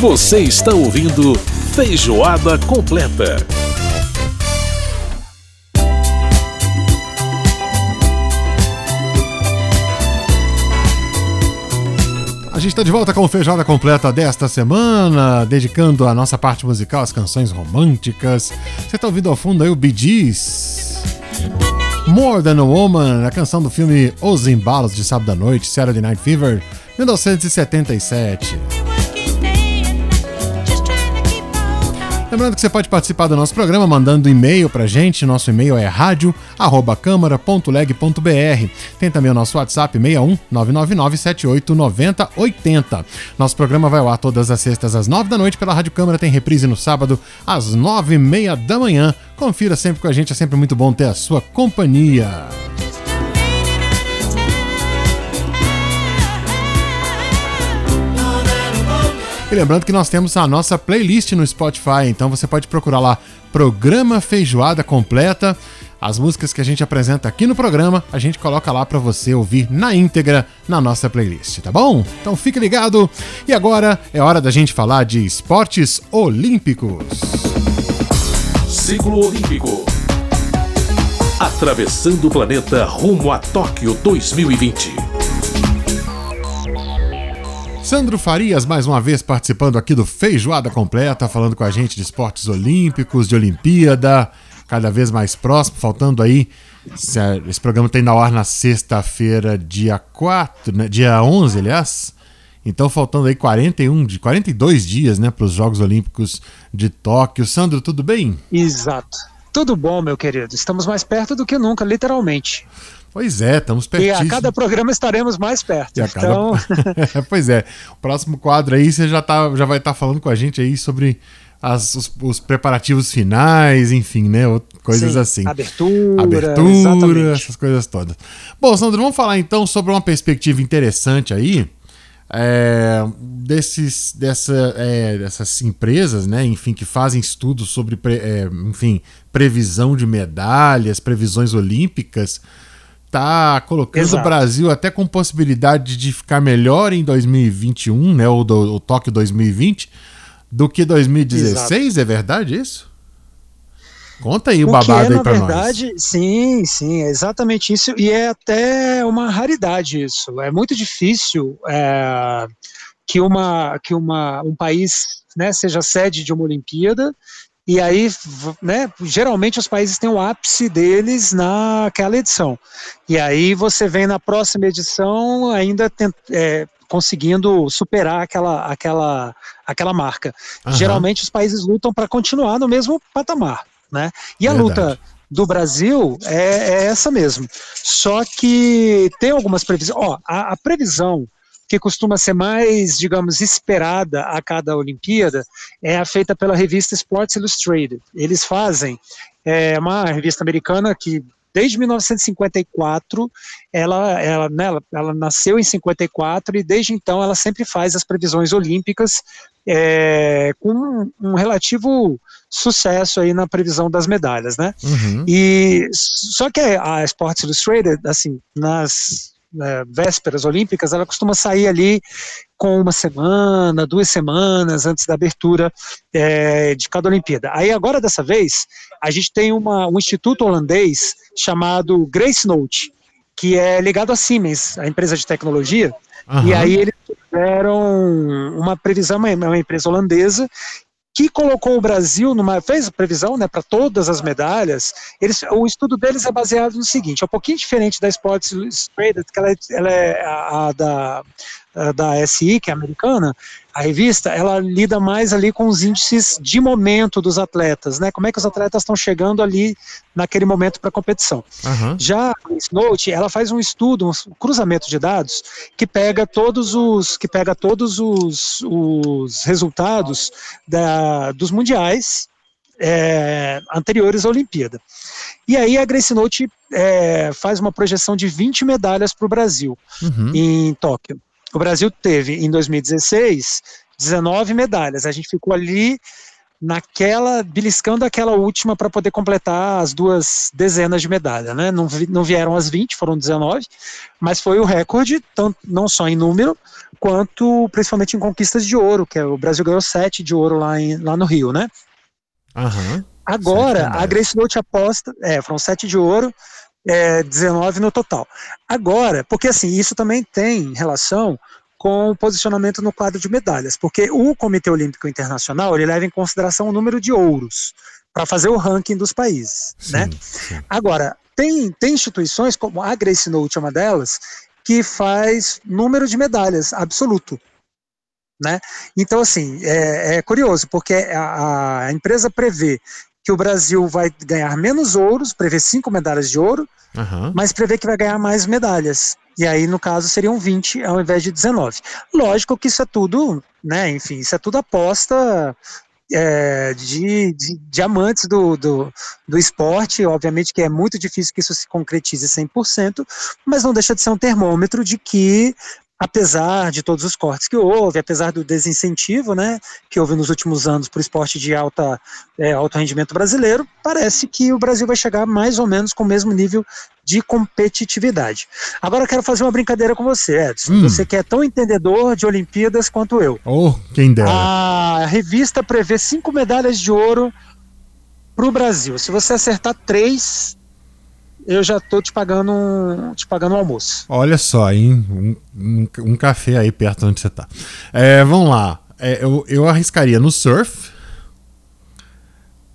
Você está ouvindo Feijoada Completa. A gente está de volta com o Feijoada Completa desta semana, dedicando a nossa parte musical às canções românticas. Você está ouvindo ao fundo aí o Bee Gees. More Than a Woman, a canção do filme Os Embalos de Sábado à Noite, Saturday Night Fever, 1977. Lembrando que você pode participar do nosso programa mandando e-mail pra gente. Nosso e-mail é rádio@câmara.leg.br. Tem também o nosso WhatsApp 61 999789080. Nosso programa vai ao ar todas as sextas às 9 da noite pela Rádio Câmara. Tem reprise no sábado às 9 e meia da manhã. Confira sempre com a gente, é sempre muito bom ter a sua companhia. E lembrando que nós temos a nossa playlist no Spotify, então você pode procurar lá Programa Feijoada Completa. As músicas que a gente apresenta aqui no programa, a gente coloca lá para você ouvir na íntegra na nossa playlist, tá bom? Então fique ligado. E agora é hora da gente falar de esportes olímpicos. Ciclo Olímpico. Atravessando o planeta rumo a Tóquio 2020. Sandro Farias, mais uma vez participando aqui do Feijoada Completa, falando com a gente de esportes olímpicos, de Olimpíada, cada vez mais próximo, faltando aí. Esse programa tem na ar na sexta-feira, dia 4, né, dia 11, aliás. Então, faltando aí 41, de 42 dias, né, para os Jogos Olímpicos de Tóquio. Sandro, tudo bem? Exato. Tudo bom, meu querido. Estamos mais perto do que nunca, literalmente. Pois é, estamos pertinho. E a cada programa estaremos mais perto. Então... pois é. O próximo quadro aí você já, tá, já vai estar tá falando com a gente aí sobre as, os, os, preparativos finais, enfim, né? Coisas Sim, assim. Abertura. Abertura, exatamente. essas coisas todas. Bom, Sandro, vamos falar então sobre uma perspectiva interessante aí. É, desses, dessa, é, dessas empresas, né, enfim, que fazem estudos sobre, é, enfim, previsão de medalhas, previsões olímpicas, tá colocando Exato. o Brasil até com possibilidade de ficar melhor em 2021, né, ou do o Tóquio 2020, do que 2016, Exato. é verdade isso? Conta aí o, o babado é, aí verdade, nós. Sim, sim, é exatamente isso, e é até uma raridade isso. É muito difícil é, que, uma, que uma, um país né, seja sede de uma Olimpíada e aí, né, geralmente os países têm o ápice deles naquela edição. E aí você vem na próxima edição ainda tent, é, conseguindo superar aquela, aquela, aquela marca. Uhum. Geralmente os países lutam para continuar no mesmo patamar. Né? E a Verdade. luta do Brasil é, é, essa mesmo. Só que tem algumas previsões. Ó, a, a previsão que costuma ser mais, digamos, esperada a cada Olimpíada, é a feita pela revista Sports Illustrated. Eles fazem é, uma revista americana que desde 1954, ela, ela, né, ela, ela, nasceu em 54 e desde então ela sempre faz as previsões olímpicas é, com um, um, relativo sucesso aí na previsão das medalhas, né? Uhum. E só que a Sports Illustrated, assim, nas é, vésperas olímpicas, ela costuma sair ali com uma semana, duas semanas antes da abertura é, de cada Olimpíada. Aí agora, dessa vez, a gente tem uma, um instituto holandês chamado Grace Note, que é ligado à Siemens, a empresa de tecnologia, uhum. e aí eles fizeram uma previsão, é uma empresa holandesa, que colocou o Brasil numa fez previsão, né, para todas as medalhas. Eles, o estudo deles é baseado no seguinte, é um pouquinho diferente da Sports Illustrated, que ela é, ela é a, a da da SI, que é americana, a revista, ela lida mais ali com os índices de momento dos atletas, né? Como é que os atletas estão chegando ali naquele momento para a competição. Uhum. Já a Note, ela faz um estudo, um cruzamento de dados que pega todos os que pega todos os, os resultados da, dos mundiais é, anteriores à Olimpíada. E aí a Grace Note é, faz uma projeção de 20 medalhas para o Brasil uhum. em Tóquio. O Brasil teve, em 2016, 19 medalhas. A gente ficou ali naquela, beliscando aquela última para poder completar as duas dezenas de medalha, né? Não, não vieram as 20, foram 19, mas foi o recorde, tanto, não só em número, quanto principalmente em conquistas de ouro, que é, o Brasil ganhou 7 de ouro lá, em, lá no Rio, né? Uhum. Agora, a Grace Note aposta, é, foram 7 de ouro, é, 19 no total. Agora, porque assim, isso também tem relação com o posicionamento no quadro de medalhas, porque o Comitê Olímpico Internacional ele leva em consideração o número de ouros para fazer o ranking dos países, sim, né? Sim. Agora tem, tem instituições como a Grace Note, uma delas, que faz número de medalhas absoluto, né? Então assim é, é curioso porque a, a empresa prevê que o Brasil vai ganhar menos ouros, prevê cinco medalhas de ouro, uhum. mas prevê que vai ganhar mais medalhas. E aí, no caso, seriam 20 ao invés de 19. Lógico que isso é tudo, né? Enfim, isso é tudo aposta é, de, de, de, amantes do, do, do, esporte, obviamente que é muito difícil que isso se concretize 100%, mas não deixa de ser um termômetro de que apesar de todos os cortes que houve, apesar do desincentivo né, que houve nos últimos anos para o esporte de alta, é, alto rendimento brasileiro, parece que o Brasil vai chegar mais ou menos com o mesmo nível de competitividade. Agora eu quero fazer uma brincadeira com você, Edson. Hum. Você que é tão entendedor de Olimpíadas quanto eu. Oh, quem dera. A revista prevê cinco medalhas de ouro para o Brasil. Se você acertar três, eu já tô te pagando um, te pagando um almoço. Olha só, hein? Um, um, um café aí perto onde você tá. É, vamos lá. É, eu, eu arriscaria no surf.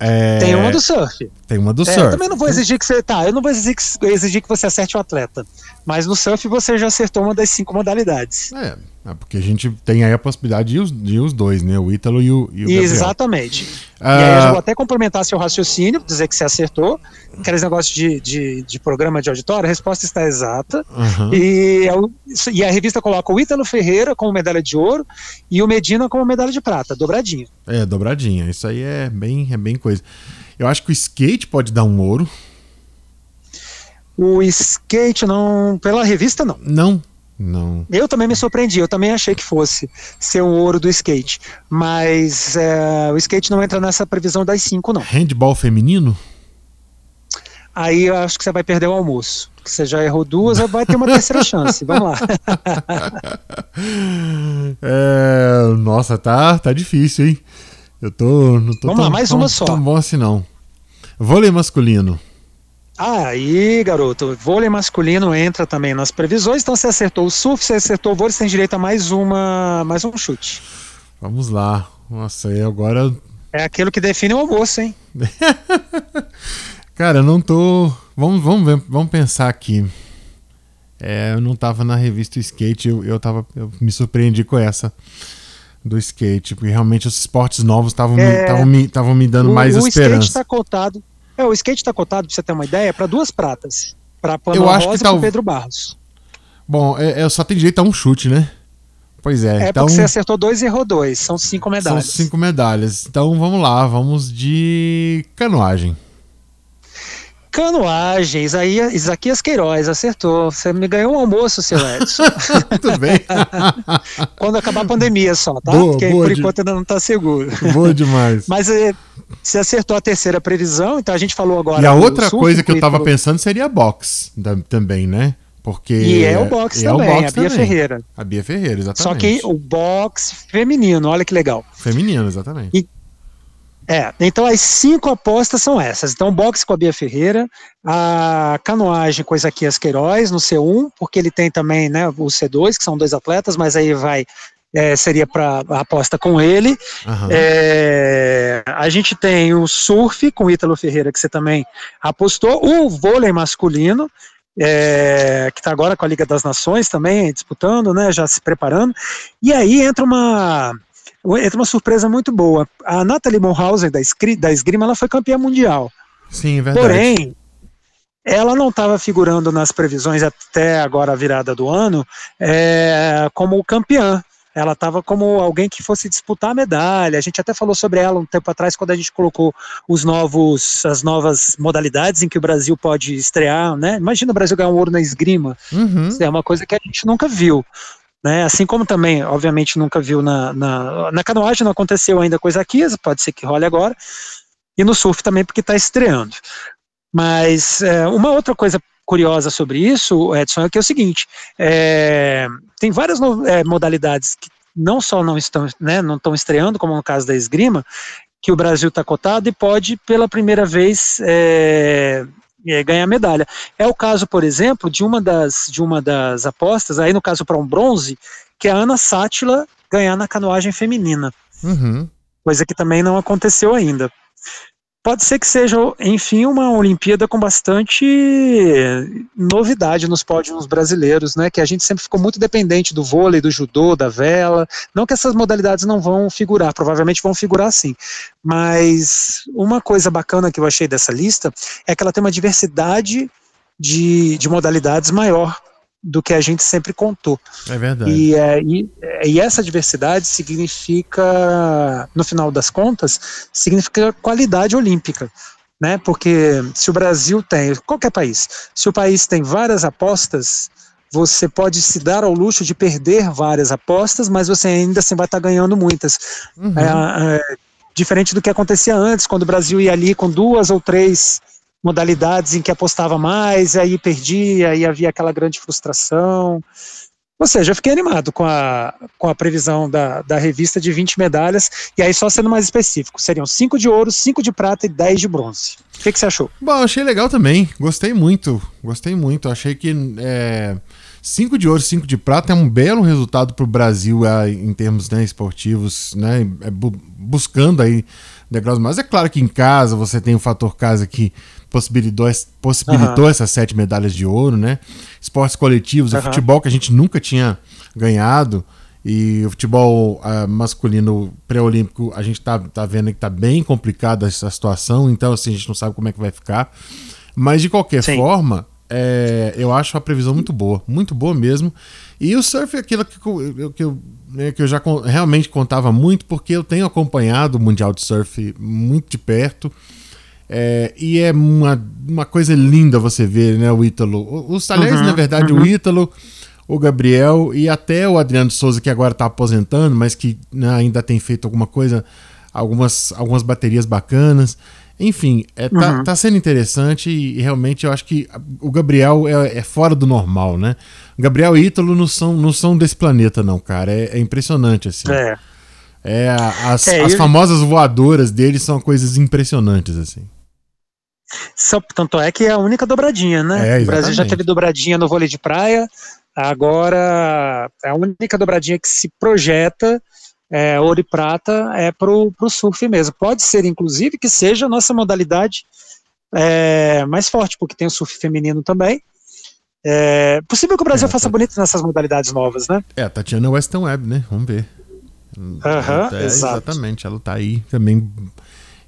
É... Tem uma do surf. Tem uma do é, surf. Eu também não vou exigir que você. Tá, eu não vou exigir que, exigir que você acerte o atleta. Mas no surf você já acertou uma das cinco modalidades. É, é porque a gente tem aí a possibilidade de os, de os dois, né? O Ítalo e o, e o Exatamente. Ah, e aí eu já vou até complementar seu raciocínio, dizer que você acertou. Aqueles negócios de, de, de programa de auditório, a resposta está exata. Uhum. E, é e a revista coloca o Ítalo Ferreira como medalha de ouro e o Medina como medalha de prata, dobradinha. É, dobradinha. Isso aí é bem, é bem coisa. Eu acho que o skate pode dar um ouro. O skate não, pela revista não. Não, não. Eu também me surpreendi, eu também achei que fosse ser um ouro do skate. Mas é, o skate não entra nessa previsão das cinco, não. Handball feminino? Aí eu acho que você vai perder o almoço. Porque você já errou duas, vai ter uma terceira chance. Vamos lá. é, nossa, tá, tá difícil, hein? Eu tô. Não tô Vamos tão, lá, mais tão, uma só. tão bom assim, não. Vôlei masculino. Ah, aí, garoto, vôlei masculino entra também nas previsões, então você acertou o surf, você acertou o vôlei, você tem direito a mais uma, mais um chute. Vamos lá. Nossa, aí agora é aquilo que define o almoço, hein? Cara, eu não tô. Vamos, vamos, ver, vamos pensar aqui. É, eu não tava na revista Skate, eu, eu, tava, eu me surpreendi com essa do skate, porque realmente os esportes novos estavam é, me, me, me dando o, mais o esperança. O skate está cotado é, o skate está cotado, pra você ter uma ideia, para duas pratas. Para Pano Rosa que tá... e Pedro Barros. Bom, é, é, só tem direito a um chute, né? Pois é. É então... porque você acertou dois e errou dois. São cinco medalhas. São cinco medalhas. Então vamos lá, vamos de canoagem. Canoagens, aí Isaquias Queiroz acertou. Você me ganhou um almoço, seu Edson. Tudo bem. Quando acabar a pandemia só, tá? Boa, Porque boa por de... enquanto ainda não está seguro. Boa demais. Mas é, você acertou a terceira previsão, então a gente falou agora. E a outra coisa que eu estava pensando seria box também, né? Porque e é o box é também, o box a Bia também. Ferreira. A Bia Ferreira, exatamente. Só que o box feminino, olha que legal. Feminino, exatamente. E é, então as cinco apostas são essas. Então, boxe com a Bia Ferreira, a canoagem com Isaquias Queiroz no C1, porque ele tem também né, o C2, que são dois atletas, mas aí vai. É, seria para a aposta com ele. Uhum. É, a gente tem o surf com o Ítalo Ferreira, que você também apostou, o vôlei masculino, é, que está agora com a Liga das Nações também disputando, né, já se preparando. E aí entra uma entra uma surpresa muito boa. A Natalie Monhausen, da, da esgrima, ela foi campeã mundial. Sim, verdade. Porém, ela não estava figurando nas previsões até agora a virada do ano é, como campeã. Ela estava como alguém que fosse disputar a medalha. A gente até falou sobre ela um tempo atrás quando a gente colocou os novos, as novas modalidades em que o Brasil pode estrear, né? Imagina o Brasil ganhar um ouro na esgrima. Uhum. Isso é uma coisa que a gente nunca viu. Né? Assim como também, obviamente, nunca viu na, na, na canoagem, não aconteceu ainda coisa aqui, pode ser que role agora, e no surf também, porque está estreando. Mas é, uma outra coisa curiosa sobre isso, Edson, é que é o seguinte: é, tem várias é, modalidades que não só não estão, né, não estão estreando, como no caso da esgrima, que o Brasil está cotado e pode pela primeira vez é, é, ganhar medalha. É o caso, por exemplo, de uma das de uma das apostas, aí no caso para um bronze, que é a Ana Sátila ganhar na canoagem feminina. Uhum. Coisa que também não aconteceu ainda pode ser que seja, enfim, uma Olimpíada com bastante novidade nos pódios brasileiros, né? Que a gente sempre ficou muito dependente do vôlei, do judô, da vela. Não que essas modalidades não vão figurar, provavelmente vão figurar sim. Mas uma coisa bacana que eu achei dessa lista é que ela tem uma diversidade de, de modalidades maior do que a gente sempre contou. É verdade. E, é, e, e, essa diversidade significa, no final das contas, significa qualidade olímpica. Né? Porque se o Brasil tem, qualquer país, se o país tem várias apostas, você pode se dar ao luxo de perder várias apostas, mas você ainda assim vai estar ganhando muitas. Uhum. É, é, diferente do que acontecia antes, quando o Brasil ia ali com duas ou três modalidades em que apostava mais, aí perdia, e havia aquela grande frustração. Ou seja, eu fiquei animado com a, com a previsão da, da revista de 20 medalhas, e aí só sendo mais específico, seriam 5 de ouro, 5 de prata e 10 de bronze. O que, que você achou? Bom, achei legal também, gostei muito, gostei muito, achei que é, 5 de ouro, 5 de prata é um belo resultado para o Brasil é, em termos né, esportivos, né, é, bu buscando aí degraus mais. É claro que em casa você tem o fator casa que possibilitou, possibilitou uhum. essas sete medalhas de ouro, né? Esportes coletivos, uhum. o futebol que a gente nunca tinha ganhado. E o futebol uh, masculino pré-olímpico, a gente tá, tá vendo que tá bem complicada essa situação, então assim, a gente não sabe como é que vai ficar. Mas de qualquer Sim. forma, é, eu acho a previsão muito boa, muito boa mesmo. E o surf é aquilo que, eu, que, eu, né, que eu já realmente contava muito, porque eu tenho acompanhado o Mundial de Surf muito de perto. É, e é uma, uma coisa linda você ver, né, o Ítalo. Os talheres, uhum, na verdade, uhum. o Ítalo, o Gabriel e até o Adriano Souza, que agora está aposentando, mas que né, ainda tem feito alguma coisa, algumas, algumas baterias bacanas. Enfim, é, tá, uhum. tá, sendo interessante e, realmente eu acho que o Gabriel é, é, fora do normal, né? Gabriel e Ítalo não são, não são desse planeta, não, cara. É, é impressionante, assim. É. É, as, é, as famosas voadoras deles são coisas impressionantes, assim. Só, tanto é que é a única dobradinha, né? É, o Brasil já teve dobradinha no vôlei de praia, agora é a única dobradinha que se projeta é, ouro e prata é pro, pro surf mesmo. Pode ser, inclusive, que seja a nossa modalidade é, mais forte, porque tem o surf feminino também. É possível que o Brasil é, faça tá... bonito nessas modalidades novas, né? É, a Tatiana Weston Webb, né? Vamos ver. Uhum, é, exatamente, ela tá aí também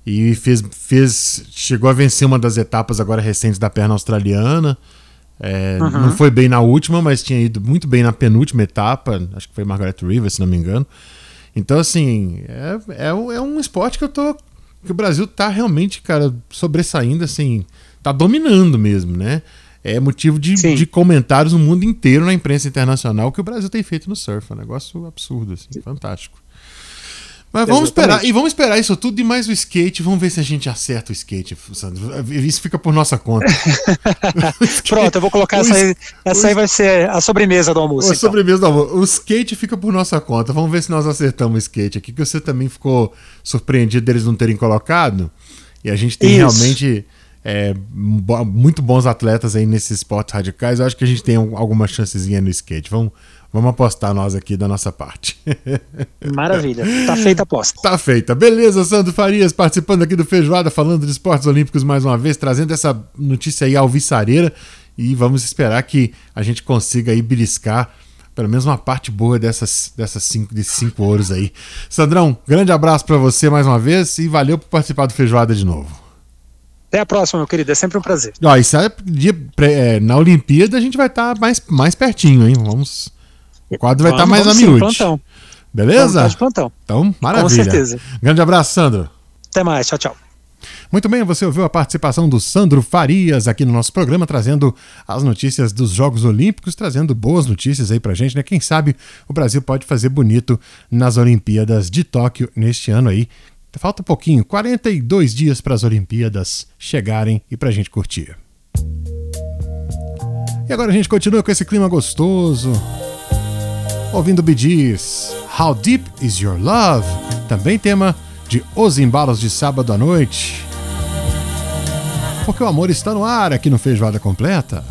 e fez, fez chegou a vencer uma das etapas agora recentes da perna australiana. É, uhum. Não foi bem na última, mas tinha ido muito bem na penúltima etapa. Acho que foi Margaret River, se não me engano. Então, assim, é, é, é um esporte que eu tô. que o Brasil tá realmente, cara, sobressaindo, assim. tá dominando mesmo, né? É motivo de, de comentários no mundo inteiro na imprensa internacional que o Brasil tem feito no surf. É um negócio absurdo, assim, fantástico. Mas vamos Exatamente. esperar, e vamos esperar isso tudo e mais o skate. Vamos ver se a gente acerta o skate, Sandro. Isso fica por nossa conta. Pronto, eu vou colocar essa aí. Essa aí vai ser a sobremesa do almoço. A então. sobremesa do almoço. O skate fica por nossa conta. Vamos ver se nós acertamos o skate aqui, que você também ficou surpreendido deles não terem colocado. E a gente tem isso. realmente é, muito bons atletas aí nesses esportes radicais. Eu acho que a gente tem alguma chancezinha no skate. Vamos, Vamos apostar nós aqui da nossa parte. Maravilha. Tá feita a aposta. Tá feita. Beleza, Sandro Farias participando aqui do Feijoada, falando de esportes olímpicos mais uma vez, trazendo essa notícia aí alvissareira. E vamos esperar que a gente consiga aí beliscar pelo menos uma parte boa dessas, dessas cinco, desses cinco ouros aí. Sandrão, grande abraço para você mais uma vez e valeu por participar do Feijoada de novo. Até a próxima, meu querido. É sempre um prazer. Ó, isso é, é, na Olimpíada a gente vai estar tá mais, mais pertinho, hein? Vamos o quadro vai estar tá mais a miúde. Beleza? Vamos plantão. Então, maravilha. Com certeza. Grande abraço, Sandro. Até mais. Tchau, tchau. Muito bem, você ouviu a participação do Sandro Farias aqui no nosso programa, trazendo as notícias dos Jogos Olímpicos, trazendo boas notícias aí pra gente, né? Quem sabe o Brasil pode fazer bonito nas Olimpíadas de Tóquio neste ano aí. Falta um pouquinho, 42 dias para as Olimpíadas chegarem e pra gente curtir. E agora a gente continua com esse clima gostoso, ouvindo Bee Gees, How Deep Is Your Love? Também tema de Os Embalos de Sábado à Noite. Porque o amor está no ar aqui no Feijoada Completa.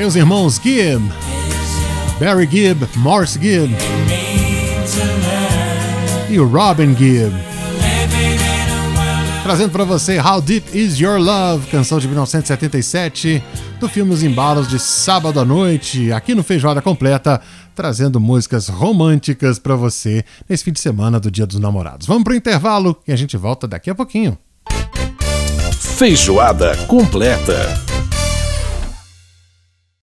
Aí os irmãos Gibb, Barry Gibb, Morris Gibb e o Robin Gibb. Trazendo para você How Deep Is Your Love, canção de 1977 do filme Os Embalos de Sábado à Noite, aqui no Feijoada Completa, trazendo músicas românticas para você nesse fim de semana do Dia dos Namorados. Vamos pro intervalo e a gente volta daqui a pouquinho. Feijoada completa.